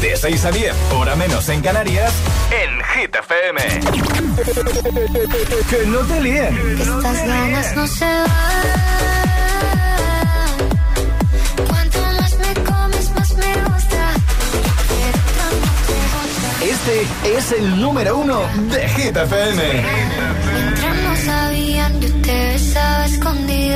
De 6 a 10, hora menos en Canarias, en Hit FM. que no te líen. Estas ganas no se van. Cuanto más me comes, más me gusta. Este es el número uno de Hit FM.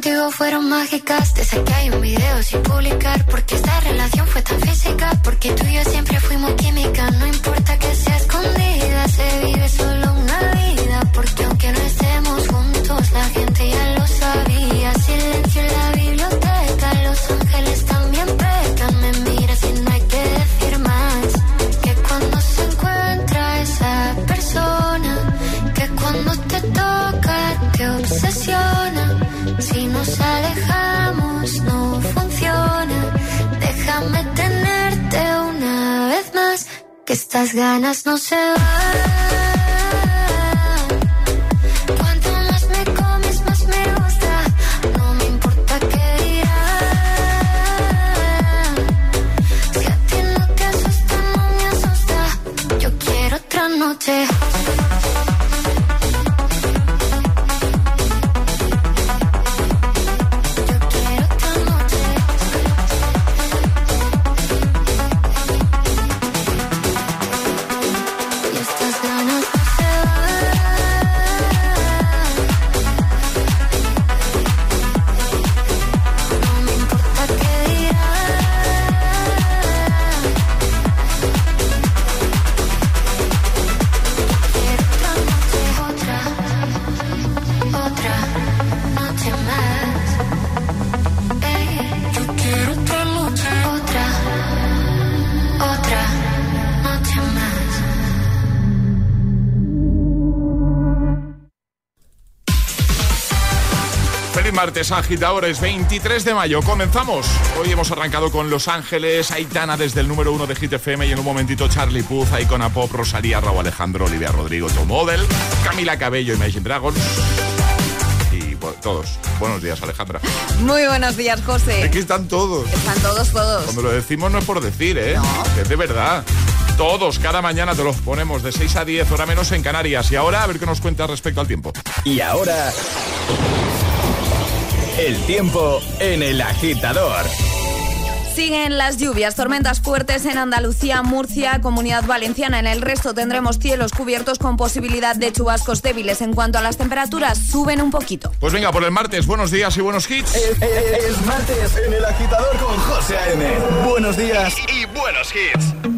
contigo fueron mágicas, de esas que hay un video sin publicar, porque esta relación fue tan física, porque tú y yo siempre fuimos química, no importa no se martes, agitadores, 23 de mayo. Comenzamos. Hoy hemos arrancado con Los Ángeles, Aitana desde el número uno de Hit FM y en un momentito Charlie Puth, Icona Pop, Rosalía, Raúl Alejandro, Olivia Rodrigo, Tom Model, Camila Cabello, Imagine Dragons y todos. Buenos días, Alejandra. Muy buenos días, José. Aquí están todos. Están todos, todos. Cuando lo decimos no es por decir, ¿eh? No. Que es de verdad. Todos, cada mañana te los ponemos de 6 a 10, hora menos en Canarias. Y ahora a ver qué nos cuenta respecto al tiempo. Y ahora... El tiempo en el agitador. Siguen las lluvias, tormentas fuertes en Andalucía, Murcia, Comunidad Valenciana. En el resto tendremos cielos cubiertos con posibilidad de chubascos débiles. En cuanto a las temperaturas, suben un poquito. Pues venga, por el martes, buenos días y buenos hits. Es, es- es martes en el agitador con José A.M. Buenos días. y buenos hits.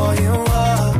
for you are.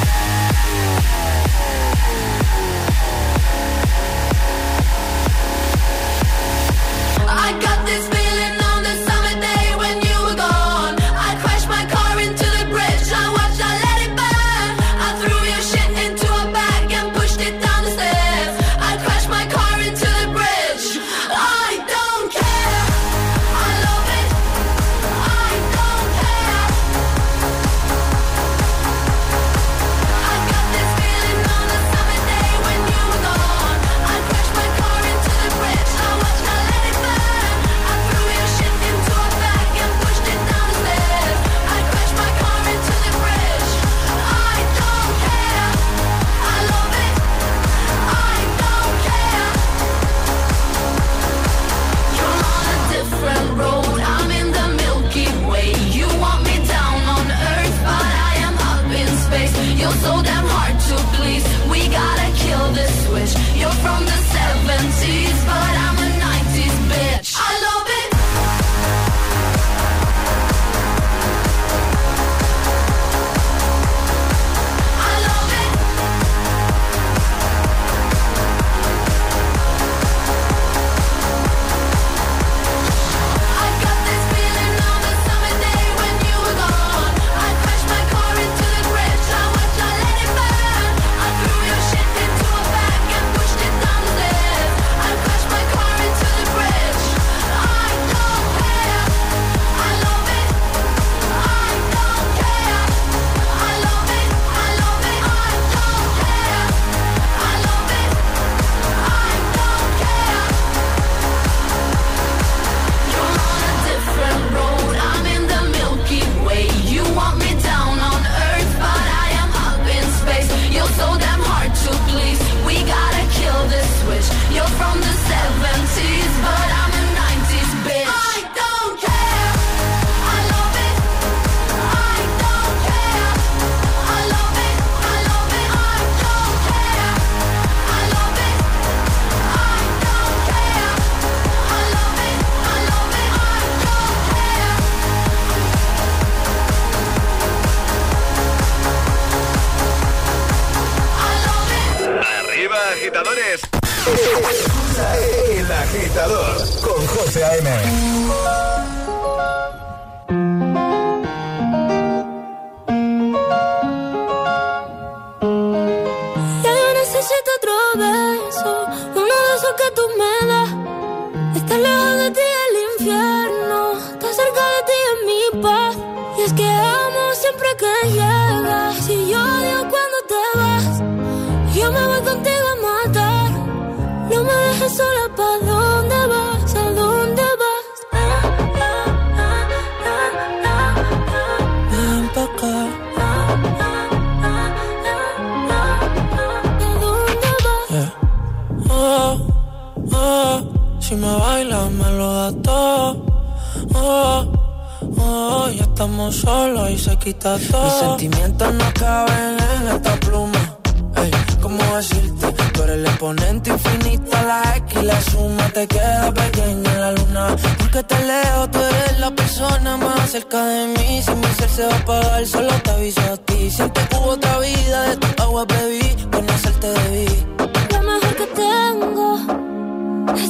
Mis sentimientos no caben en esta pluma. Ey, ¿cómo decirte? Tú eres el exponente infinito, la X y la suma te queda pequeña en la luna. Porque te leo, tú eres la persona más cerca de mí. Si mi ser se va a apagar, solo te aviso a ti. Siento que hubo otra vida, de tu agua bebí, conocerte debí.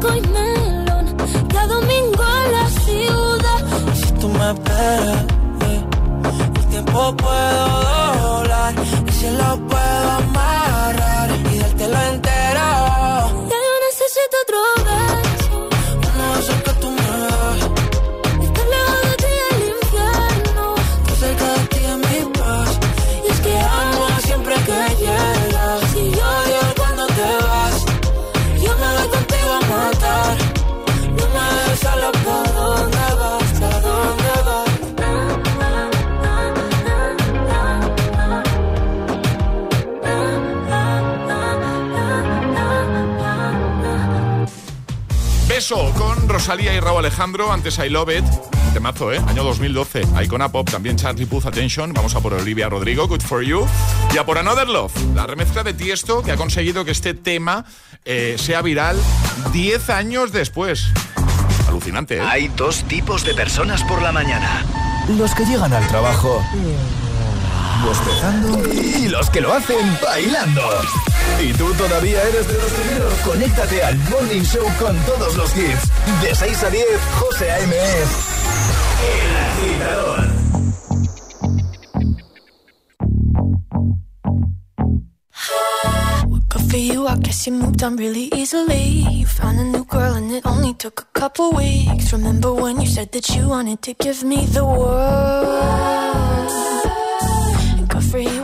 tabaco y melón. Ya domingo en la ciudad. Y si tú me esperas, eh, el tiempo puedo doblar. Y si lo puedo amarrar y dártelo entero. Ya yo necesito otro Rosalía y Raúl Alejandro, antes I Love It. Temazo, ¿eh? Año 2012. Icona Pop, también Charlie Puth Attention. Vamos a por Olivia Rodrigo, Good For You. Y a por Another Love, la remezcla de Tiesto que ha conseguido que este tema eh, sea viral 10 años después. Alucinante, ¿eh? Hay dos tipos de personas por la mañana. Los que llegan al trabajo y los que lo hacen bailando. ¿Y tú todavía eres de los primeros? Conéctate al Morning Show con todos los hits. De 6 a 10, José A.M. El agitador. Remember when you said that you wanted to give me the world?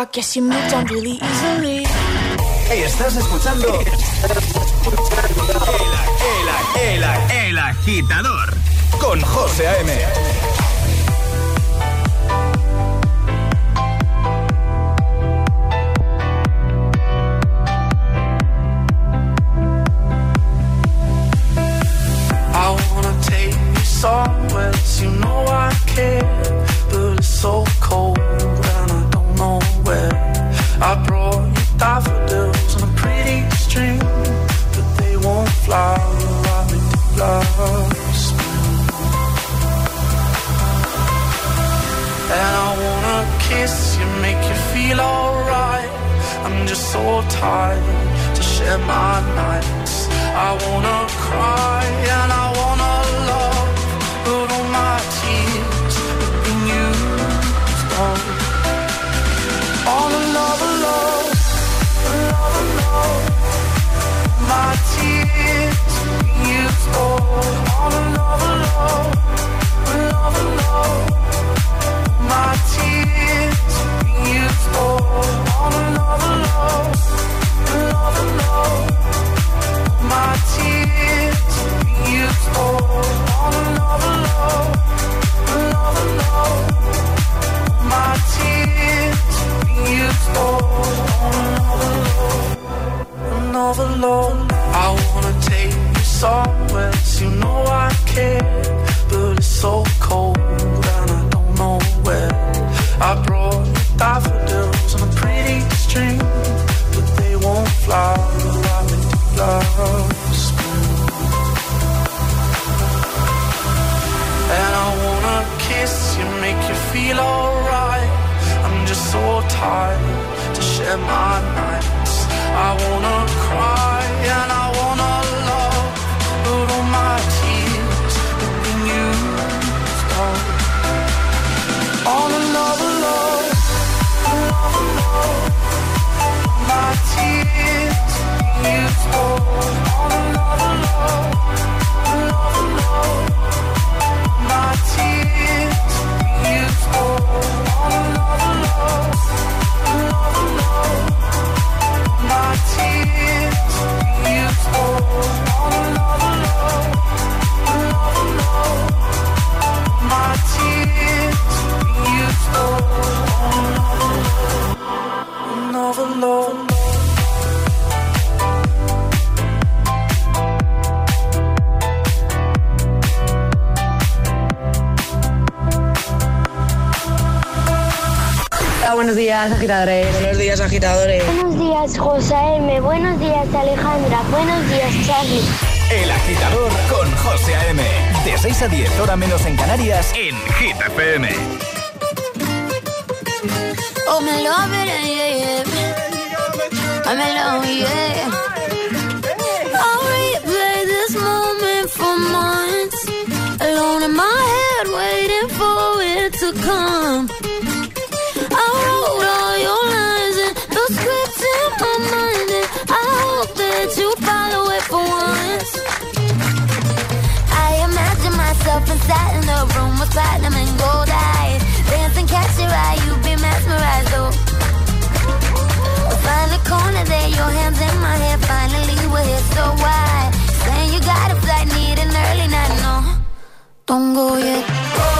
I guess you moved on really easily. Estás escuchando. el, el, el, el agitador con José A.M. tirare platinum and gold eyes. dancing, catch your eye, you've been mesmerized, oh. Find a corner there, your hands in my hair. Finally, we're here, so why? Saying you got a flight, need an early night, no. Don't go yet. Oh.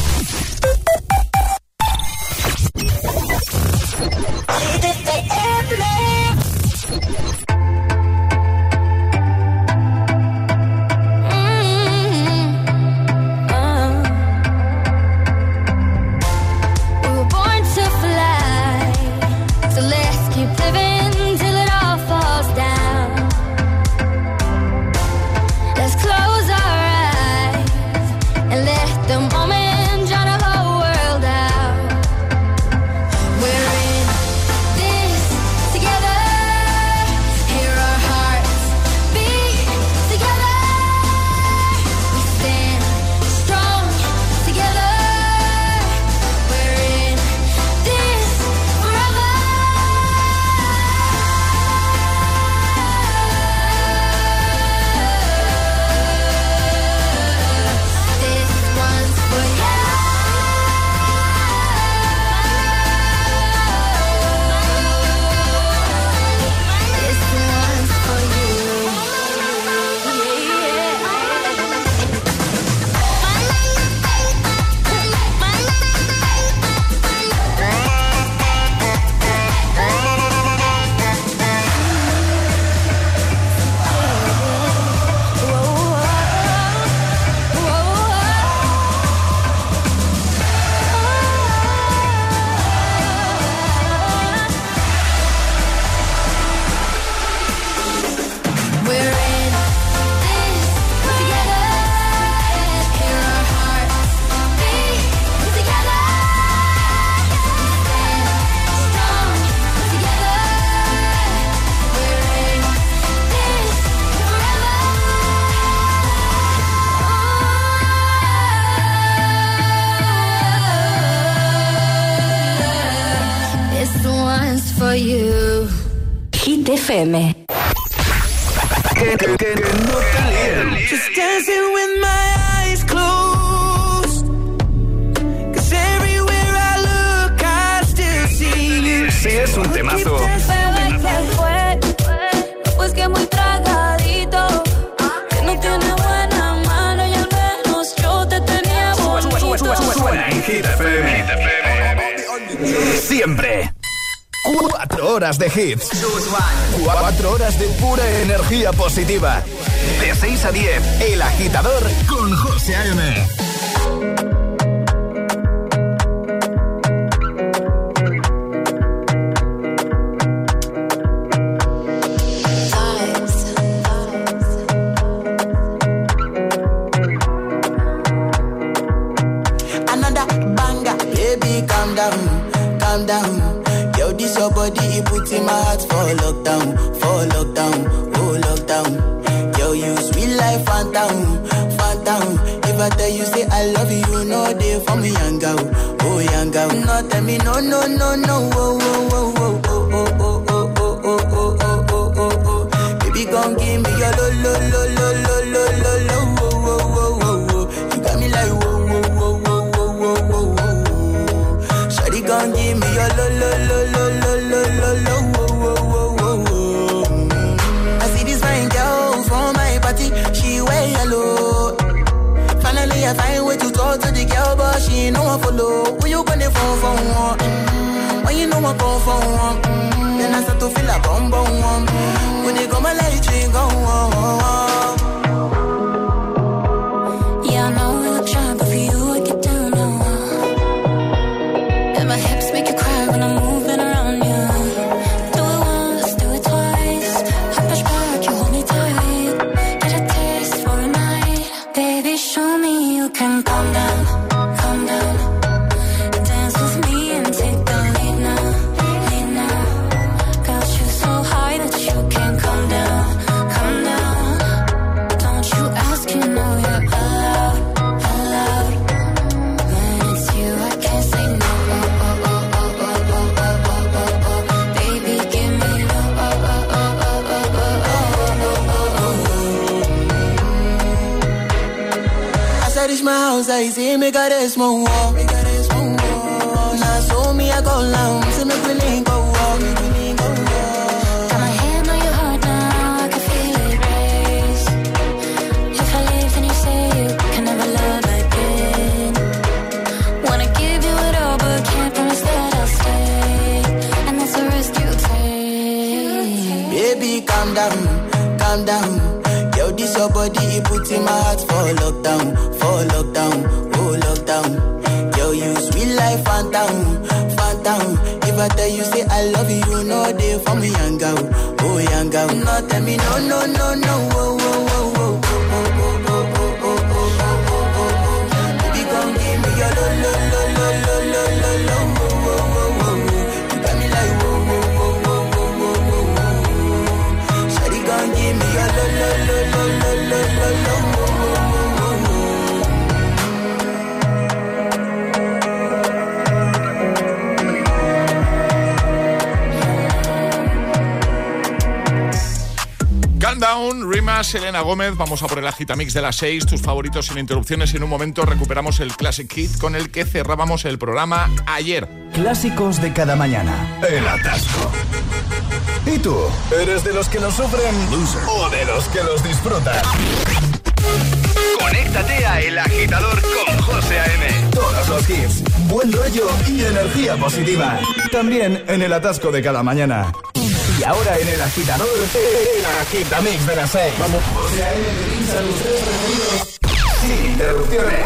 Siempre. Cuatro horas de hits. Cuatro horas de pura energía positiva. De 6 a 10, El Agitador con José A.M. calm down. Yo, this your body, it puts in my heart for lockdown, for lockdown, oh lockdown. Yo, you sweet life, phantom, phantom. If I tell you say I love you, know they for me, young oh young girl. No, tell me no, no, no, no, oh, oh, oh, oh, oh, oh, oh, oh, oh, oh, oh, oh, oh, oh, oh. Baby, gon' give me your lo, lo, lo, lo, lo, lo, one follow. Who you gonna for one? Mm. When you know I come for one, mm. then I start to feel one. When they come, ring go Selena Gómez. Vamos a por el agitamix de las 6, tus favoritos sin interrupciones. Y en un momento recuperamos el Classic Hit con el que cerrábamos el programa ayer. Clásicos de cada mañana. El atasco. ¿Y tú? ¿Eres de los que lo sufren o de los que los disfrutan? Conéctate a El Agitador con José A.M. Todos los hits, buen rollo y energía positiva. También en el atasco de cada mañana. Y ahora en El Agitador, el agitamix de las 6. Vamos. Tres preferidos sin interrupciones.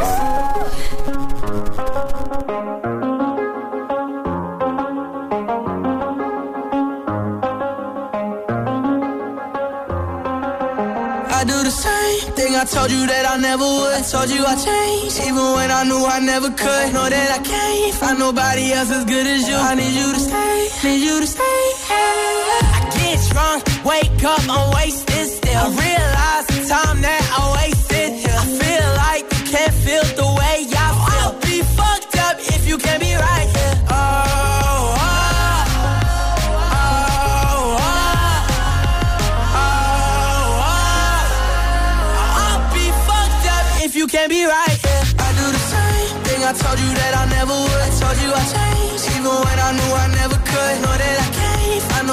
I do the same thing I told you that I never would. Told you I changed, even when I knew I never could. Know that I can't find nobody else as good as you. I need you to stay, need you to stay. I get wake up, I'm wasted still. I realize the time that I wasted. I feel like you can't feel the way I feel. I'll be fucked up if you can't be right here. Oh. I'll be fucked up if you can't be right here. I do the same thing I told you that I never would. I told you I changed, even when I knew I never could. Know that I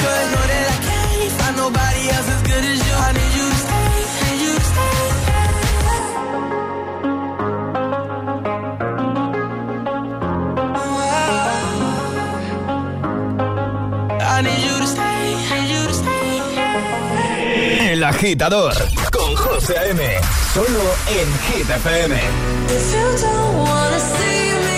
Could. Know that I can't find nobody else as good as you. I need you to stay, need you to stay. I need you to stay, need you to stay. El agitador con José A.M. Solo en Hit FM. If you don't wanna see me,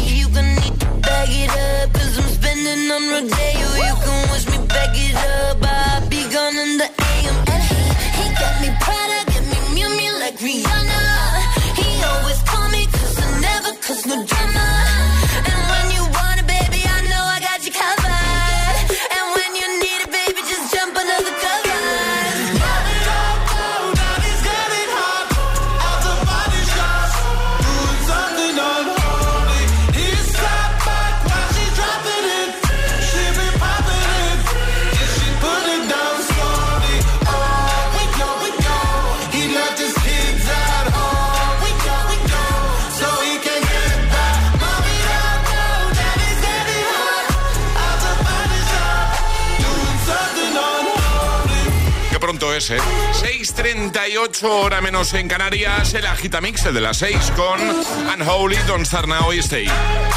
38 horas menos en Canarias, el Agitamix, de las 6 con Unholy, Don't Start Now y Stay.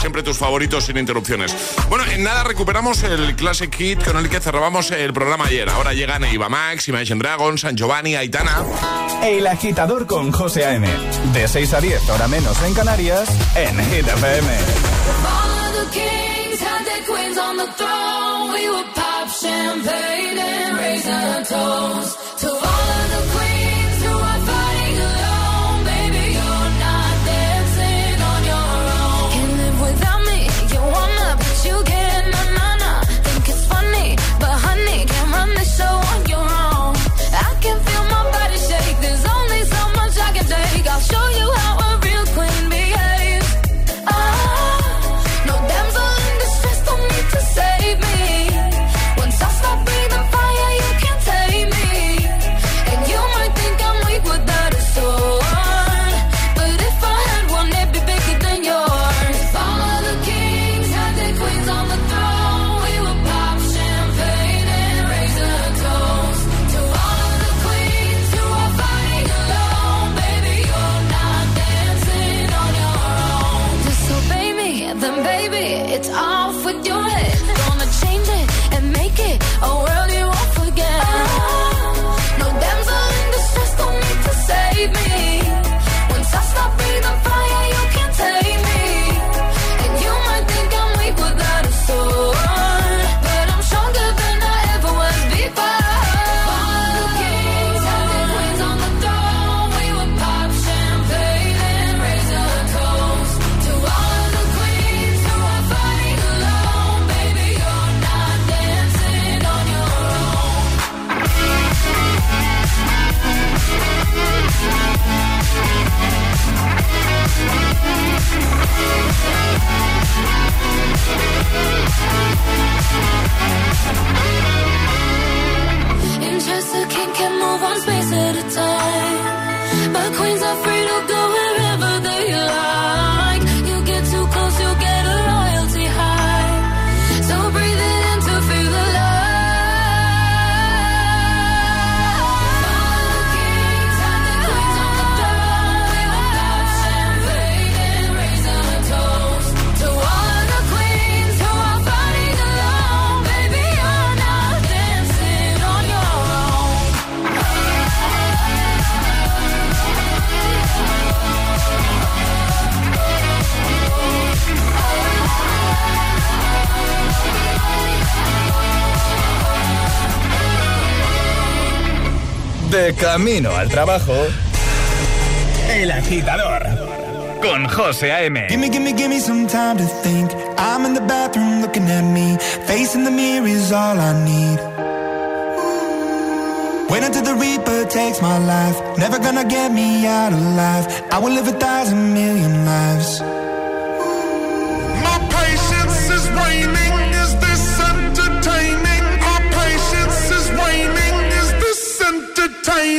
Siempre tus favoritos sin interrupciones. Bueno, en nada recuperamos el Classic Hit con el que cerrábamos el programa ayer. Ahora llegan Eva Max, Imagine Dragon, San Giovanni, Aitana. El Agitador con José A.M. De 6 a 10, hora menos en Canarias, en Hit FM. De camino al trabajo. El agitador. Con José A.M. Gimme, gimme, gimme some time to think. I'm in the bathroom looking at me. Facing the mirror is all I need. Wait until the Reaper takes my life. Never gonna get me out alive. I will live a thousand million lives. tiny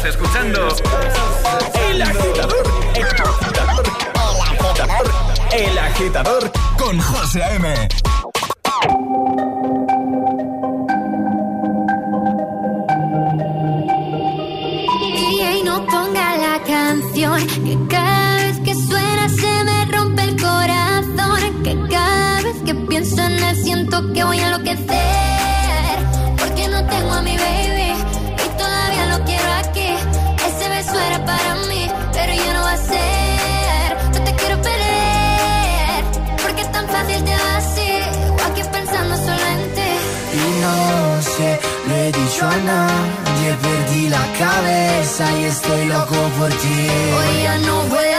Estás escuchando El Agitador. El Agitador. El Agitador. El Agitador con José A.M. DJ no ponga la canción que cada vez que suena se me rompe el corazón que cada vez que pienso en él siento que voy a enloquecer lo he dicho a nadie, perdí la cabeza y estoy loco por ti.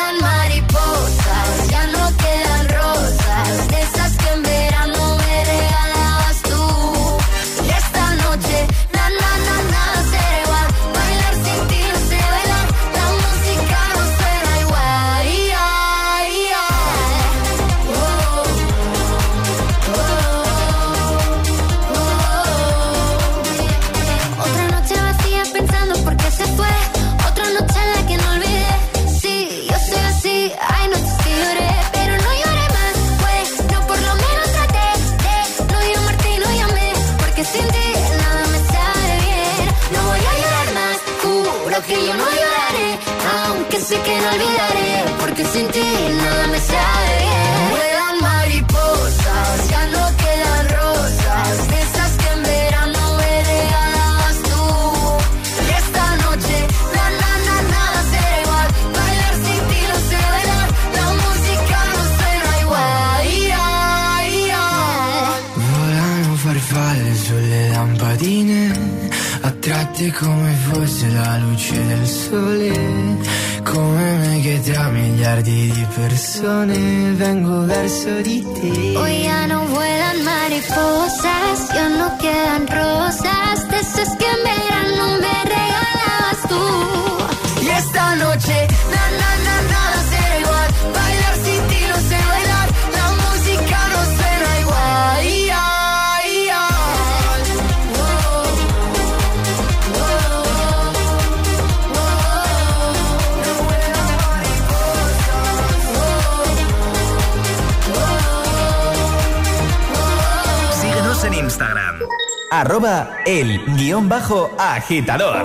arroba el guion bajo agitador.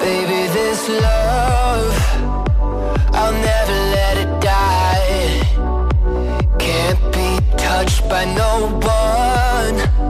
Baby, this love, I'll never let it die. Can't be touched by no one.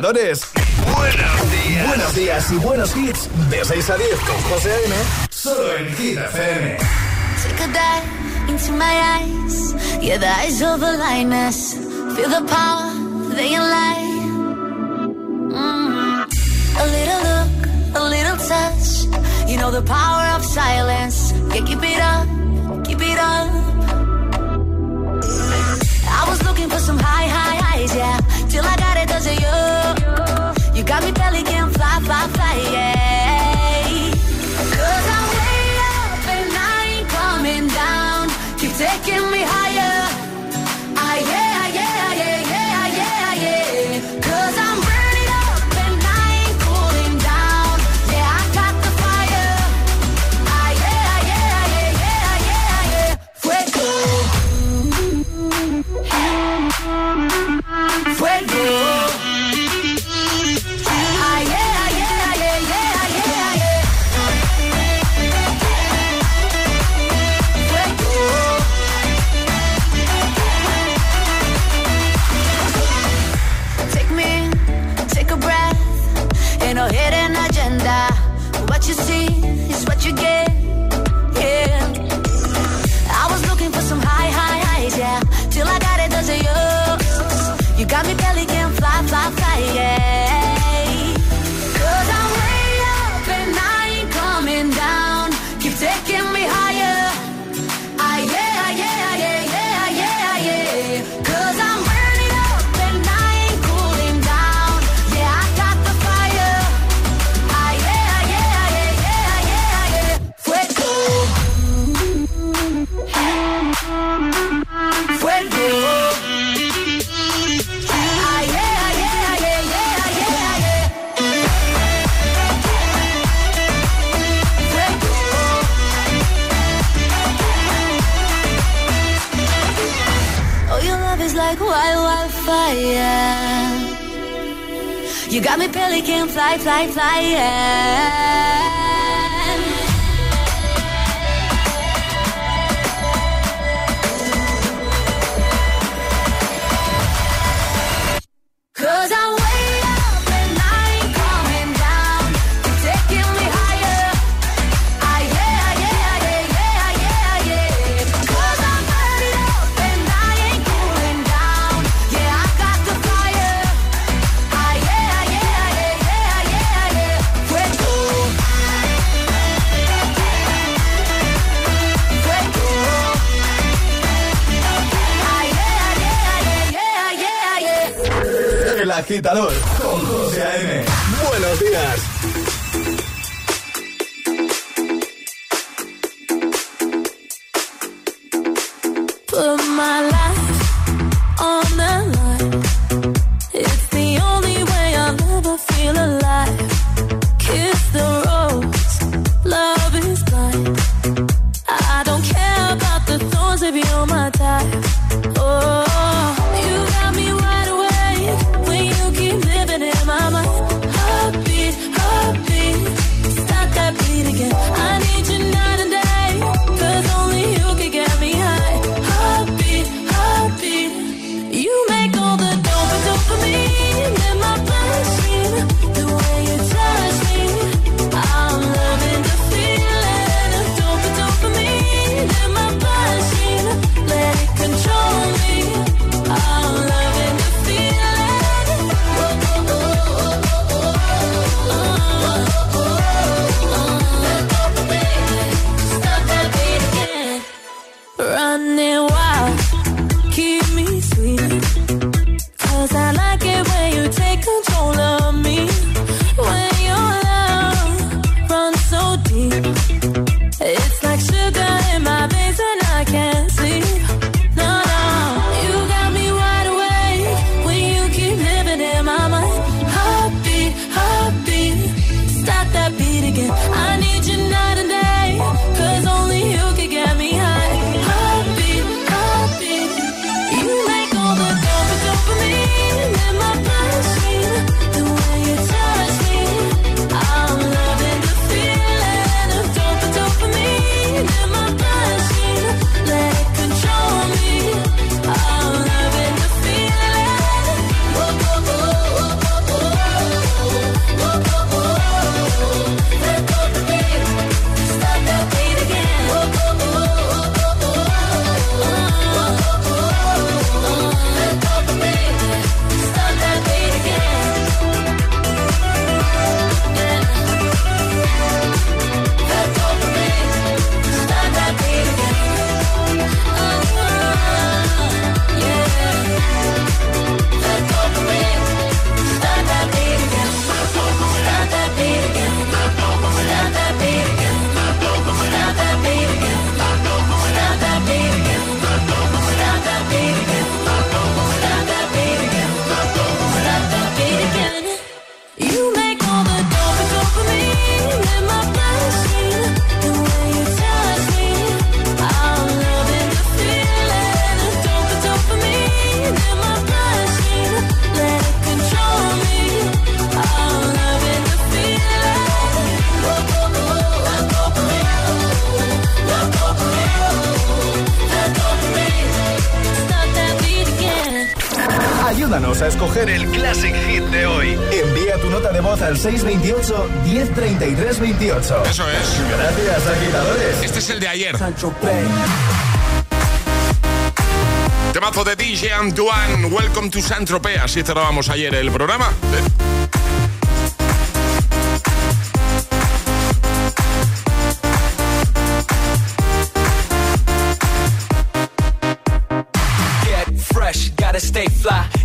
agitadores, really can fly, fly, fly, yeah. agitador. running escoger el Classic Hit de hoy. Envía tu nota de voz al 628 103328. Eso es. Gracias, agitadores. Este es el de ayer. Temazo de DJ Antoine, Welcome to San Tropea. Así cerrábamos ayer el programa.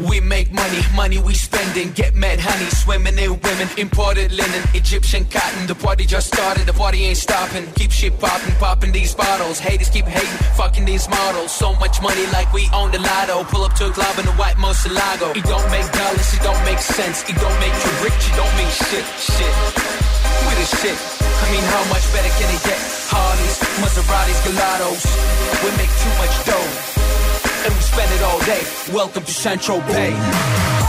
We make money, money we spending. Get mad honey, swimming in women. Imported linen, Egyptian cotton. The party just started, the party ain't stopping. Keep shit popping, popping these bottles. Haters keep hating, fucking these models. So much money like we own the lotto. Pull up to a club in the white Moselago. It don't make dollars, it don't make sense. It don't make you rich, it don't mean shit, shit. We the shit. I mean, how much better can it get? Harleys, Maseratis, Gelatos. We make too much dough and we spend it all day. Welcome to Central Bay.